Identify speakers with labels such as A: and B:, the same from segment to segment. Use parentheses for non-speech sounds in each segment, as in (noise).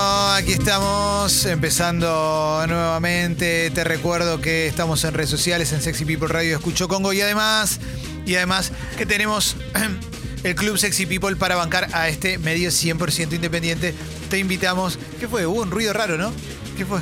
A: aquí estamos empezando nuevamente. Te recuerdo que estamos en redes sociales, en Sexy People Radio Escucho Congo y además, y además que tenemos (clears throat) el Club Sexy People para bancar a este medio 100% independiente. Te invitamos. ¿Qué fue? Hubo un ruido raro, ¿no? ¿Qué fue?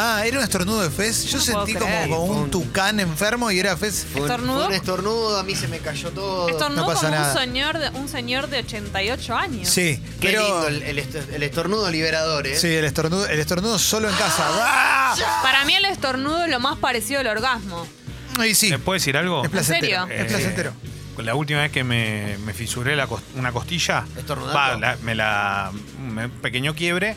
A: Ah, era un estornudo de Fez. Yo
B: No
A: sentí
B: puedo
A: como,
B: creer.
A: como un tucán enfermo y era Fez.
C: Fue un,
B: ¿Estornudo?
C: fue un estornudo, a mí se me cayó todo.
B: Estornudó
A: no pasa
B: como
A: nada.
B: un señor, de, un señor de 88 años.
A: Sí,
C: Qué
A: pero.
C: lindo el, el est- el estornudo liberador, ¿eh?
A: Sí, el estornudo, el estornudo solo en casa. ¡Ah!
B: Para mí el estornudo es lo más parecido al orgasmo.
A: Y sí,
D: ¿Le puedo decir algo?
A: es placentero.
B: serio?
A: Es placentero.
D: Eh, la última vez que me, me fisuré la cos- una costilla,
C: ¿Estornudando?
D: va, la- me la. Un pequeño quiebre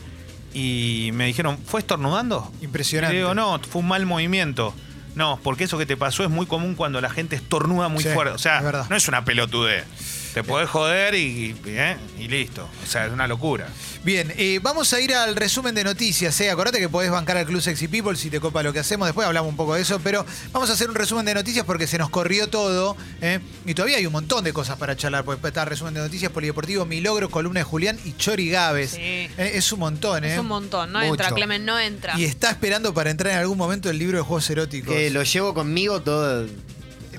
D: y me dijeron, ¿fue estornudando?
A: Impresionante.
D: Y digo, no, fue un mal movimiento. No, porque eso que te pasó es muy común cuando la gente estornuda muy
A: Sí,
D: fuerte. O sea,
A: es
D: no es una pelotudez. Te podés joder y, ¿eh? y listo. O sea, es una locura.
A: Bien, eh, vamos a ir al resumen de noticias. ¿eh? Acordate que podés bancar al Club Sexy People si te copa lo que hacemos. Después hablamos un poco de eso, pero vamos a hacer un resumen de noticias porque se nos corrió todo. ¿eh? Y todavía hay un montón de cosas para charlar. Porque está el resumen de noticias, Polideportivo, Mi Logro, Columna de Julián y Chori Gávez.
B: Sí.
A: Eh, es un montón, ¿eh?
B: Es un montón. No
C: Mucho.
B: entra, Clemen, no entra.
A: Y está esperando para entrar en algún momento el libro de juegos eróticos.
C: Que lo llevo conmigo todo,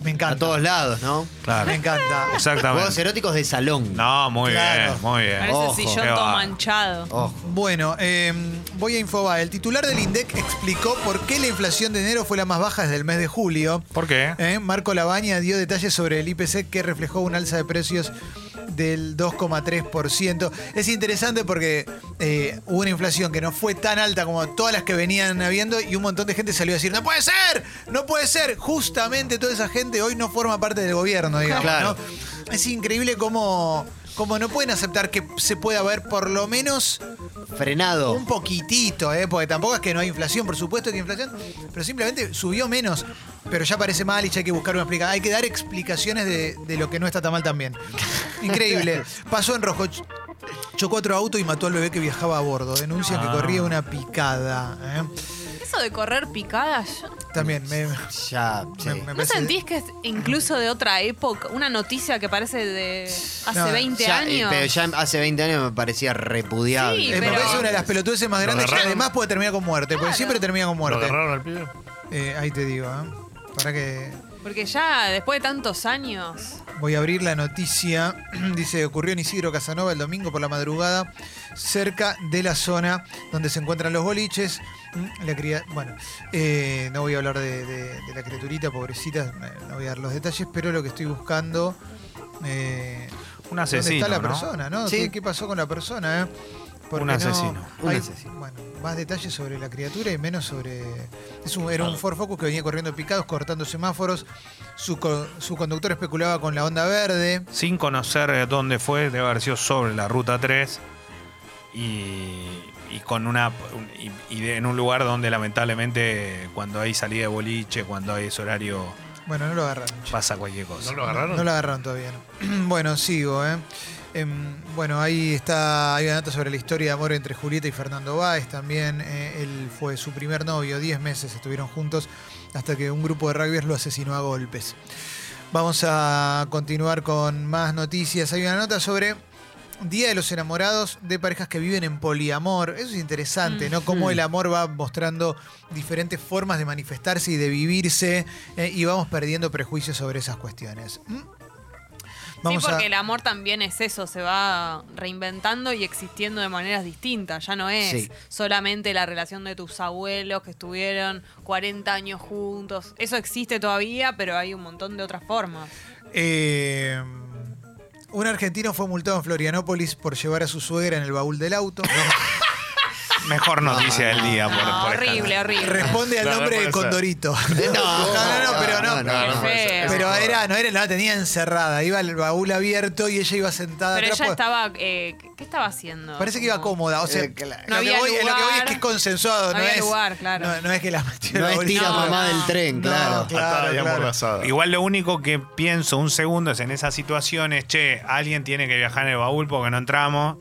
A: Me encanta.
C: a todos lados, ¿no?
D: Claro.
A: Me encanta.
C: Juegos
D: Exactamente.
C: eróticos de salón.
D: No, muy
A: Claro.
D: bien, muy bien.
B: Parece
C: Ojo.
B: sillón
D: Qué
B: todo
D: va.
B: manchado.
C: Ojo.
A: Bueno, eh, voy a Infobae. El titular del INDEC explicó por qué la inflación de enero fue la más baja desde el mes de julio.
D: ¿Por qué?
A: Eh, Marco Labaña dio detalles sobre el IPC que reflejó un alza de precios del 2,3%. Es interesante porque eh, hubo una inflación que no fue tan alta como todas las que venían habiendo y un montón de gente salió a decir, no puede ser, no puede ser. Justamente toda esa gente hoy no forma parte del gobierno, digamos.
C: Claro.
A: ¿no? Es increíble cómo, cómo no pueden aceptar que se pueda ver por lo menos
C: Frenado.
A: un poquitito, ¿eh? porque tampoco es que no hay inflación, por supuesto que hay inflación, pero simplemente subió menos. Pero ya parece mal y ya hay que buscar una explicación. Hay que dar explicaciones de, de lo que no está tan mal también. Increíble. (laughs) Pasó en rojo. ch- Chocó otro auto y mató al bebé que viajaba a bordo. Denuncian que
D: Ah.
A: corría una picada. ¿eh?
B: Eso de correr picadas, yo-
A: También me, me-
C: Ya, sí.
A: me
B: ¿no
A: parece-
B: sentís que es incluso de otra época? Una noticia que parece de hace
A: No,
B: 20
C: Ya, eh,
B: años.
C: pero ya hace 20 años me parecía repudiable.
B: Sí,
A: eh, me
B: pero-
A: parece una de las pelotudeces más
E: ¿Lo
A: grandes que
E: agarraron?
A: además puede terminar con muerte, porque
B: Claro.
A: siempre termina con
E: ¿Lo
A: muerte.
E: agarraron al pibe?
A: Eh, ahí te digo, ¿eh? Para que
B: Porque ya después de tantos años.
A: Voy a abrir la noticia. (clears throat) Dice, ocurrió en Isidro Casanova el domingo por la madrugada, cerca de la zona donde se encuentran los boliches. Mm, La cría- bueno, eh, no voy a hablar de, de- de la criaturita, pobrecita, no voy a dar los detalles, pero lo que estoy buscando... eh,
D: Un
A: ¿Dónde está la
D: ¿no?
A: persona, no?
C: Sí.
A: ¿Qué, qué pasó con la persona, eh?
D: Un
A: no-
D: asesino.
C: Un
A: hay,
C: asesino.
A: Bueno, más detalles sobre la criatura y menos sobre... Es un- era un Ford Focus que venía corriendo picados, cortando semáforos. Su, su conductor especulaba con la onda verde.
D: Sin conocer eh, dónde fue, debe haber sido sobre la ruta 3 y, y con una un- y, y de- en un lugar donde lamentablemente cuando hay salida de boliche, cuando hay ese horario
A: Bueno, no lo agarraron.
D: pasa cualquier cosa.
E: ¿No lo agarraron?
A: No lo agarraron todavía. no. (clears throat) bueno, sigo, ¿eh? Em, bueno, ahí está, hay una nota sobre la historia de amor entre Julieta y Fernando Báez también. eh, él fue su primer novio, 10 meses estuvieron juntos hasta que un grupo de rugbyers lo asesinó a golpes. Vamos a continuar con más noticias. Hay una nota sobre Día de los enamorados de parejas que viven en poliamor. Eso es interesante, ¿no? Cómo el amor va mostrando diferentes formas de manifestarse y de vivirse eh, y vamos perdiendo prejuicios sobre esas cuestiones. ¿Mm? Vamos
B: sí, porque
A: a...
B: el amor también es eso, se va reinventando y existiendo de maneras distintas. Ya no es
C: Sí.
B: solamente la relación de tus abuelos que estuvieron 40 años juntos. Eso existe todavía, pero hay un montón de otras formas.
A: Eh, un argentino fue multado en Florianópolis por llevar a su suegra en el baúl del auto. (laughs)
D: Mejor noticia del día. por-
B: No,
D: por
B: horrible, horrible.
A: Responde al
E: No, no
A: nombre de
E: ser.
A: Condorito.
C: No,
A: no, no, pero no.
C: no,
E: No, no,
B: Qué
E: puede ser.
B: feo.
E: Eso
A: Pero era, no era, no la tenía encerrada. Iba el baúl abierto y ella iba sentada
B: Pero
A: atrás.
B: ella
A: pues,
B: estaba. eh, ¿Qué estaba haciendo?
A: Parece que iba
B: Como-
A: cómoda. O sea,
C: Eh, claro.
A: lo,
B: No
A: que
B: había
A: voy, lo que voy es
B: lugar.
A: que es consensuado.
B: No
A: No,
B: había
A: es,
B: lugar, claro.
A: no, no es que la metió en
C: No es
A: baúl.
C: tira
B: No,
C: mamá
B: no.
C: del tren,
A: No,
C: claro.
A: claro.
E: Atada y amordazada.
D: Igual lo único que pienso un segundo es en esas situaciones, che, alguien tiene que viajar en el baúl porque no entramos.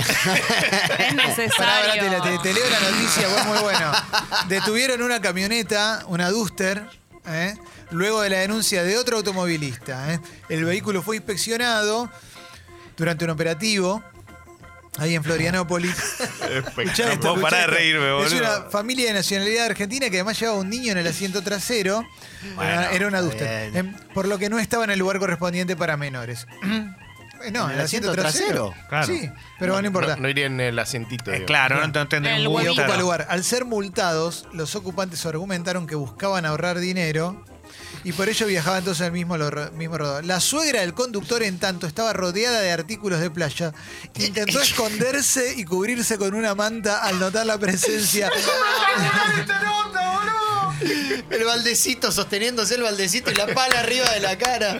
D: (laughs)
B: Es necesario.
A: pará, te, la- te- te leo la noticia, fue muy bueno. Detuvieron una camioneta, una Duster, ¿eh? luego de la denuncia de otro automovilista. ¿eh? El vehículo fue inspeccionado durante un operativo ahí en Florianópolis. (laughs) Escuchá esto,
D: de
A: Es una familia de nacionalidad argentina que además llevaba un niño en el asiento trasero.
D: Bueno,
A: era, era un adulto.
C: bien.
A: Em, por lo que no estaba en el lugar correspondiente para menores. (clears throat) Eh, no,
C: ¿En
A: en
C: el
A: el asiento
C: asiento
A: trasero.
C: trasero?
D: Claro.
A: Sí, pero no importa.
E: No, no iría en el asientito.
D: Eh, claro, no, no tendría
B: El
D: un.
A: Ocupa lugar. Al ser multados, los ocupantes argumentaron que buscaban ahorrar dinero y por ello viajaban todos en el mismo, lo- mismo rodado. La suegra del conductor, en tanto, estaba rodeada de artículos de playa. Intentó esconderse y cubrirse con una manta al notar la presencia. (laughs)
C: El baldecito sosteniéndose el baldecito y la pala arriba de la cara.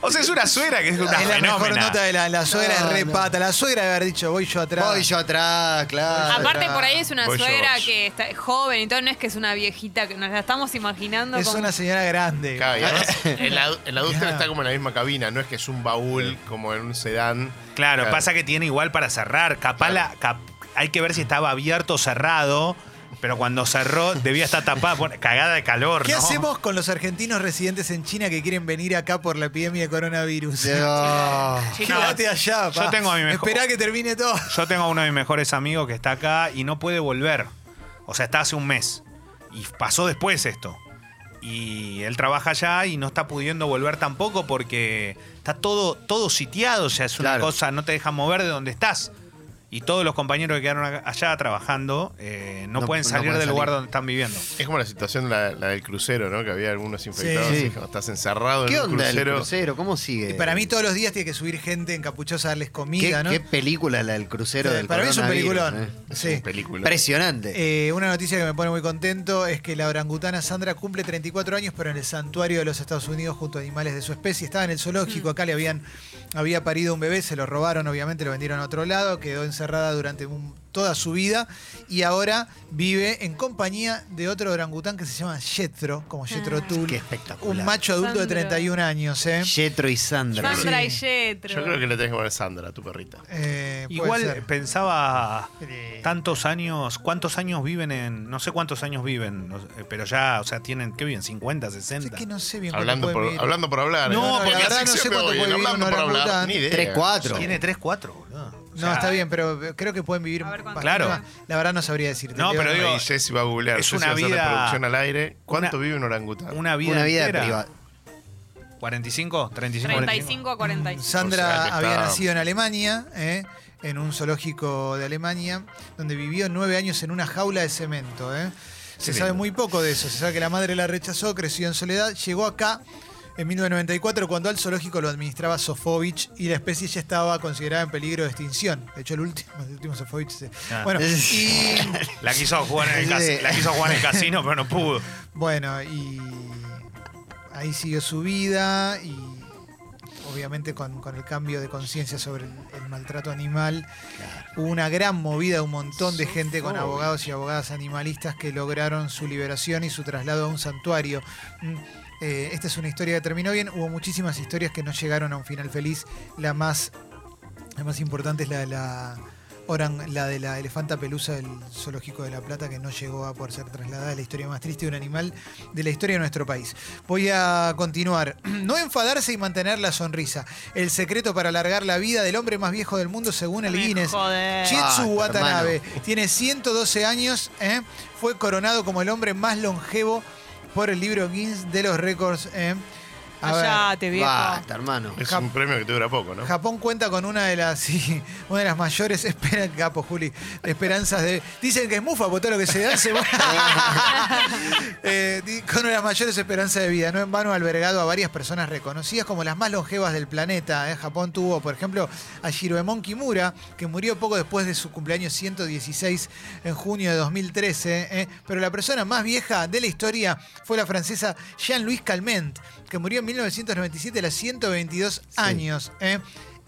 D: O sea, es una suegra que es una
A: es la mejor nota de la, la suegra,
C: No,
A: es re
C: no.
A: pata. La suegra de haber dicho, voy yo atrás.
C: Voy yo atrás, claro.
B: Aparte por ahí es una
E: Voy yo,
B: suegra
E: voy yo.
B: que está joven y todo, no es que es una viejita, que nos la estamos imaginando
A: Es
B: como...
A: una señora grande.
E: Claro, y además, (laughs) el, adu- el adulto
A: Claro.
E: está como en la misma cabina, no es que es un baúl como en un sedán.
D: Claro, pasa que tiene igual para cerrar. Capaz la- cap- hay que ver si estaba abierto o cerrado. Pero cuando cerró, debía estar tapada. por- Cagada de calor,
A: ¿Qué
D: ¿no?
A: hacemos con los argentinos residentes en China que quieren venir acá por la epidemia de coronavirus? (laughs)
C: No.
A: Quédate allá,
D: yo
A: pa.
D: tengo a mi mejor-
A: Esperá que termine todo.
D: Yo tengo a uno de mis mejores amigos que está acá y no puede volver. O sea, está hace un mes. Y pasó después esto. Y él trabaja allá y no está pudiendo volver tampoco porque está todo, todo sitiado. O sea, es una
C: Claro.
D: cosa, no te dejan mover de donde estás. Y todos los compañeros que quedaron allá trabajando eh, no,
C: No-
D: pueden
C: no
D: salir
C: pueden
D: del lugar donde están viviendo.
E: Es como la situación la, la del crucero, ¿no? Que había algunos infectados
A: Sí.
E: y cuando estás encerrado
C: ¿Qué
E: en un
C: onda el
E: crucero.
C: crucero? ¿Cómo sigue?
A: Y para mí todos los días tiene que subir gente encapuchosa a darles
C: ¿Qué,
A: comida, ¿no?
C: qué película la del crucero
A: Sí,
C: del
A: para mí es un peliculón.
C: eh?
E: Es
A: Sí.
E: una película.
C: Impresionante.
A: Eh, una noticia que me pone muy contento es que la orangutana Sandra cumple 34 años, pero en el santuario de los Estados Unidos junto a animales de su especie. Estaba en el zoológico, acá le habían había parido un bebé, se lo robaron, obviamente lo vendieron a otro lado, quedó encerrada durante un- toda su vida y ahora vive en compañía de otro orangután que se llama Jetro, como Jetro
B: Ah.
A: Tull.
C: Qué espectacular.
A: Un macho adulto de
B: Sandra.
A: 31 años, ¿eh?
C: Jetro y Sandra.
B: Sandra y
A: Sí.
B: Jetro.
E: Yo creo que le tenés que poner Sandra a tu perrita.
A: Eh,
D: Igual
A: ser.
D: pensaba
A: Sí.
D: tantos años, ¿cuántos años viven en, no sé cuántos años viven, eh, pero ya, o sea, tienen, ¿qué viven? ¿50,
A: Es
D: 60?
A: que no sé bien
E: Hablando por,
A: vivir.
E: hablando por hablar.
A: No,
E: ¿eh?
A: porque la
E: la
A: verdad no sé cuánto
E: de
A: puede vivir
E: hablando
A: un
E: por hablar, ni idea.
C: Tres, cuatro.
D: Tiene 3, 4, boludo. O
A: No,
D: sea,
A: está bien, pero creo que pueden vivir
B: ver
D: Claro.
A: más. La verdad no sabría decirte.
D: No, pero digo,
E: Jessy va a googlear.
D: es
E: Jessy
D: una
E: va a hacer
D: vida-
E: producción al aire. ¿Cuánto
D: una-
E: vive un orangután?
D: Una vida,
C: Una vida
D: entera.
C: privada.
D: 45, 35,
B: 35 a 45.
A: Sandra
E: O sea que
A: había
E: está-
A: nacido en Alemania, ¿eh? en un zoológico de Alemania, donde vivió nueve años en una jaula de cemento. ¿eh? Se sabe muy poco de eso. Se sabe que la madre la rechazó, creció en soledad, llegó acá en 1994 cuando al zoológico lo administraba Sofovich y la especie ya estaba considerada en peligro de extinción. De hecho, el último, el último Sofovich. se-
D: Ah.
A: Bueno, y (laughs)
D: La quiso jugar en el, cas- la quiso jugar en el casino, pero no pudo.
A: Bueno, y ahí siguió su vida y obviamente con, con el cambio de conciencia sobre el, el maltrato animal, hubo una gran movida, un montón de gente con abogados y abogadas animalistas que lograron su liberación y su traslado a un santuario. Eh, esta es una historia que terminó bien, hubo muchísimas historias que no llegaron a un final feliz, la más, la más importante es la de la... Orang, la de la elefanta pelusa del Zoológico de La Plata, que no llegó a poder ser trasladada, es la historia más triste de un animal de la historia de nuestro país. Voy a continuar. (clears throat) No enfadarse y mantener la sonrisa. El secreto para alargar la vida del hombre más viejo del mundo, según el Guinness. Chietsu
C: Basta,
A: Watanabe tiene 112 años, ¿eh? fue coronado como el hombre más longevo por el libro Guinness de los récords. ¿eh?
B: Callate, viejo.
C: Basta, hermano.
E: Es
A: Jap-
E: un premio que te dura poco, ¿no?
A: Japón cuenta con una de las (laughs) sí, una de las mayores capo, Juli, esperanzas de dicen que es mufa por todo lo que se hace (laughs) Eh, di- con una de las mayores esperanzas de vida no en vano ha albergado a varias personas reconocidas como las más longevas del planeta ¿eh? Japón tuvo por ejemplo a Shiroemon Kimura que murió poco después de su cumpleaños 116 en junio de 2013 ¿eh? pero la persona más vieja de la historia fue la francesa Jean-Louis Calment que murió en 1997 a los 122 años ¿eh?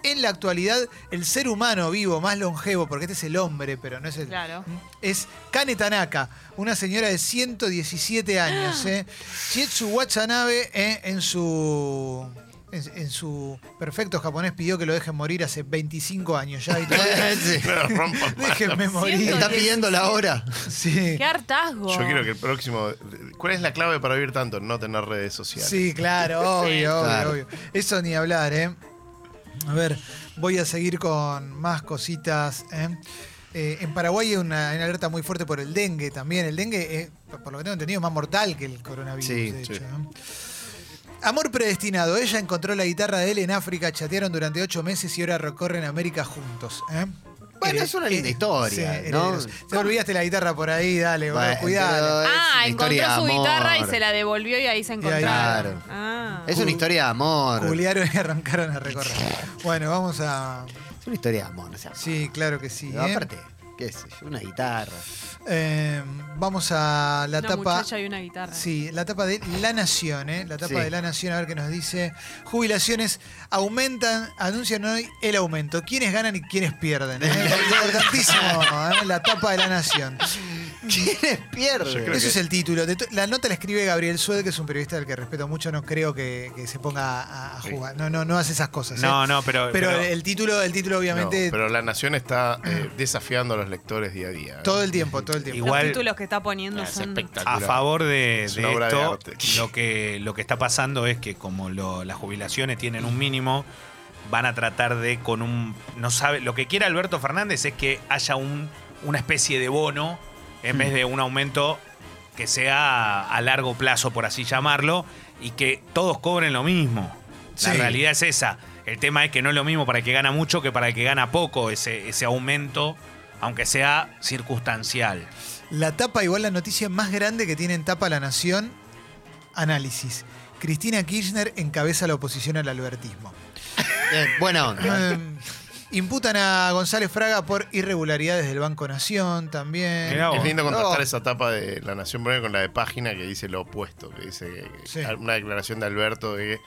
A: En la actualidad, el ser humano vivo más longevo, porque este es el hombre, pero no es el.
B: Claro.
A: Es Kane Tanaka, una señora de 117 años. (gasps) ¿eh? Chietsu Watanabe, ¿eh? en su. En, en su perfecto japonés pidió que lo dejen morir hace 25 años ya. y (laughs) todavía-
C: Sí.
E: No.
A: Déjenme morir.
C: Está pidiendo la hora.
A: Sí.
B: Qué hartazgo.
E: Yo quiero que el próximo. ¿Cuál es la clave para vivir tanto? No tener redes sociales.
A: Sí, claro, obvio, obvio,
C: Claro.
A: obvio. Eso ni hablar, ¿eh? A ver, voy a seguir con más cositas. ¿eh? Eh, en Paraguay hay una, alerta muy fuerte por el dengue también. El dengue, es, por lo que tengo entendido, es más mortal que el coronavirus,
C: Sí,
A: de
E: sí.
A: hecho. Amor predestinado. Ella encontró la guitarra de él en África, chatearon durante ocho meses y ahora recorren América juntos. ¿eh?
C: Bueno, es una linda
A: eh,
C: historia,
A: sí. Te olvidaste la guitarra por ahí, dale,
C: Bueno,
A: cuidado.
B: Ah, encontró su guitarra y se la devolvió y ahí se encontraron.
C: Claro.
B: Ah.
C: Es una historia de amor.
A: Juliaron y (laughs) arrancaron a recorrer. Bueno, vamos a.
C: Es una historia de amor. o sea,
A: Sí, claro que sí. ¿eh?
C: aparte, qué sé yo, una guitarra.
A: Eh, vamos a la
B: una
A: tapa.
B: muchacha y una guitarra.
A: Sí, la tapa de La Nación, ¿eh? La tapa
C: Sí.
A: de La Nación, a ver qué nos dice. Jubilaciones aumentan, anuncian hoy el aumento. ¿Quiénes ganan y quiénes pierden? ¿eh? (laughs) Importantísimo, ¿eh? La tapa de La Nación. (laughs)
C: ¿Quiénes pierden?
E: Que-
A: es el título. La nota la escribe Gabriel Sued, que es un periodista del que respeto mucho. No creo que, que se ponga a, a jugar. No, no, no hace esas cosas. ¿eh?
D: No, no, pero.
A: Pero,
D: pero-
A: el título, el título obviamente,
E: No, pero la nación está eh, (clears throat) desafiando a los lectores día a día. ¿eh?
A: todo el tiempo, todo el tiempo.
D: Igual-
B: Los títulos que está poniendo
E: Es
B: son.
D: a favor de,
E: Es
D: de
E: de
D: esto, (laughs) lo que, lo que está pasando es que como lo- las jubilaciones tienen un mínimo, van a tratar de con un... no sabe Lo que quiere Alberto Fernández es que haya un, una especie de bono en vez de un aumento que sea a largo plazo, por así llamarlo, y que todos cobren lo mismo. La
A: Sí.
D: realidad es esa. El tema es que no es lo mismo para el que gana mucho que para el que gana poco ese, ese aumento, aunque sea circunstancial.
A: La tapa, igual la noticia más grande que tiene en tapa La Nación, análisis. Cristina Kirchner encabeza la oposición al albertismo.
C: Eh.
A: Eh, imputan a González Fraga por irregularidades del Banco Nación también.
D: Mirá vos.
E: Es lindo contrastar
C: No.
E: esa etapa de La Nación Breve con la de página que dice lo opuesto, que dice que-
A: Sí.
E: una declaración de Alberto de que,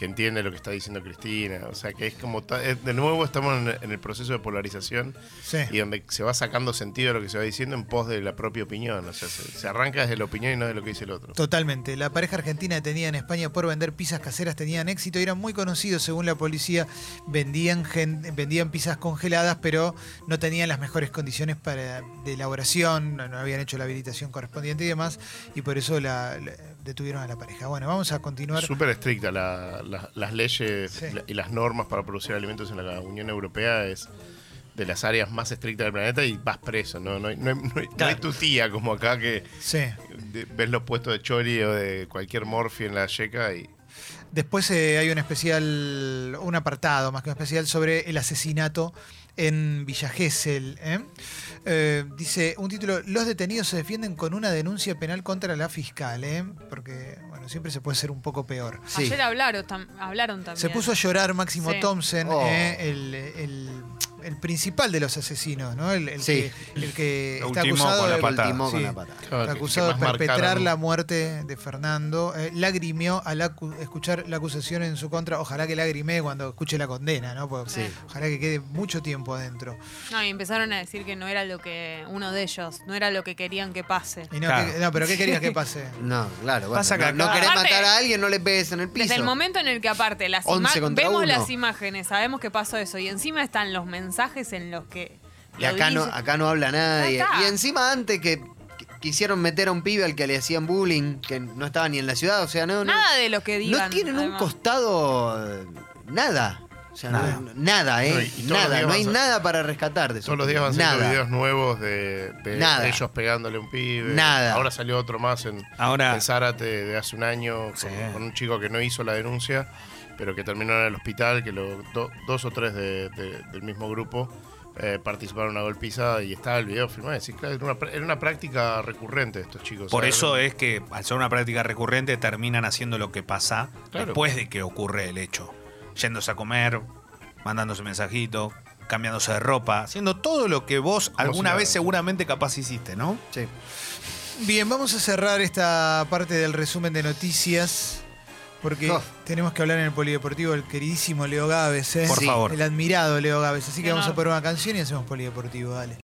E: que entiende lo que está diciendo Cristina. O sea, que es como. De nuevo estamos en, el proceso de polarización
A: Sí.
E: y donde se va sacando sentido de lo que se va diciendo en pos de la propia opinión. O sea, se, se arranca desde la opinión y no de lo que dice el otro.
A: Totalmente. La pareja argentina detenida en España por vender pizzas caseras tenían éxito y eran muy conocidos según la policía. Vendían, gen- vendían pizzas congeladas, pero no tenían las mejores condiciones para, de elaboración, no, no habían hecho la habilitación correspondiente y demás, y por eso la, la- detuvieron a la pareja. Bueno, vamos a continuar.
E: Súper estricta la- la- las leyes
A: Sí.
E: y las normas para producir alimentos en la Unión Europea es de las áreas más estrictas del planeta y vas preso, ¿no? No hay, no hay- no hay- no hay tu tía como acá que
A: Sí.
E: ves los puestos de chori o de cualquier morfi en la yeca y
A: Después eh, hay un especial, un apartado más que un especial sobre el asesinato en Villa Gesell. ¿eh? Eh, dice un título: Los detenidos se defienden con una denuncia penal contra la fiscal, ¿eh? porque bueno, siempre se puede ser un poco peor.
C: Sí.
B: Ayer hablaron, tam- hablaron también.
A: Se puso a llorar Máximo
B: Sí.
A: Thompson,
C: Oh.
A: ¿eh? el, el- el principal de los asesinos, ¿no? El, el
C: Sí.
A: que, el que
D: Lo
A: está acusado
D: con la
A: de,
D: patada.
C: Ultimó con
A: Sí.
C: la patada.
E: Claro,
A: Está
E: que-
A: acusado de perpetrar
E: marcaron-
A: la muerte de Fernando. Eh, lagrimió al acu- escuchar la acusación en su contra. Ojalá que lagrime cuando escuche la condena, ¿no? Porque
B: Sí.
A: Ojalá que quede mucho tiempo adentro.
B: No, y empezaron a decir que no era lo que. Uno de ellos, no era lo que querían que pase.
A: Y no,
D: Claro.
A: que- no, pero ¿qué querías que (laughs) pase?
C: No, claro. Bueno,
D: Pasa que
C: no, no querés
B: Aparte-
C: matar a alguien, no le pegues en el piso.
B: Desde el momento en el que aparte las
C: 11
B: ima-
C: contra
B: vemos
C: uno.
B: las imágenes, sabemos que pasó eso y encima están los mensajes en los que
C: Y
B: lo
C: acá no, acá no habla nadie. Y encima antes que que quisieron meter a un pibe al que le hacían bullying, que no estaba ni en la ciudad, o sea, no, no,
B: nada de lo que digan.
C: no tienen un costado nada. O sea,
D: Nada.
C: no- nada, ¿eh?
E: No,
C: nada, no hay
E: a-
C: nada para rescatar de eso.
E: Todos los días van saliendo videos nuevos de, de
C: Nada.
E: ellos pegándole a un pibe.
C: Nada.
E: Ahora salió otro más en,
D: Ahora,
E: en Zárate de hace un año con,
D: Sí.
E: con un chico que no hizo la denuncia, pero que terminó en el hospital, que lo- do- dos o tres de- de- del mismo grupo eh, participaron en una golpiza y estaba el video filmado. Es decir, claro, era, una, era una práctica recurrente de estos chicos.
D: por
E: ¿sabes?
D: eso es que al ser una práctica recurrente terminan haciendo lo que pasa
E: Claro.
D: después de que ocurre el hecho. Yéndose a comer, mandándose mensajitos, cambiándose de ropa, haciendo todo lo que vos alguna
E: si
D: vez seguramente capaz hiciste, ¿no?
C: Sí.
A: Bien, vamos a cerrar esta parte del resumen de noticias. Porque
C: Oh.
A: tenemos que hablar en el polideportivo del queridísimo Leo Gávez, ¿eh?
D: Por
C: Sí.
D: favor.
A: El admirado Leo Gávez. Así que vamos a poner una canción y hacemos polideportivo, dale.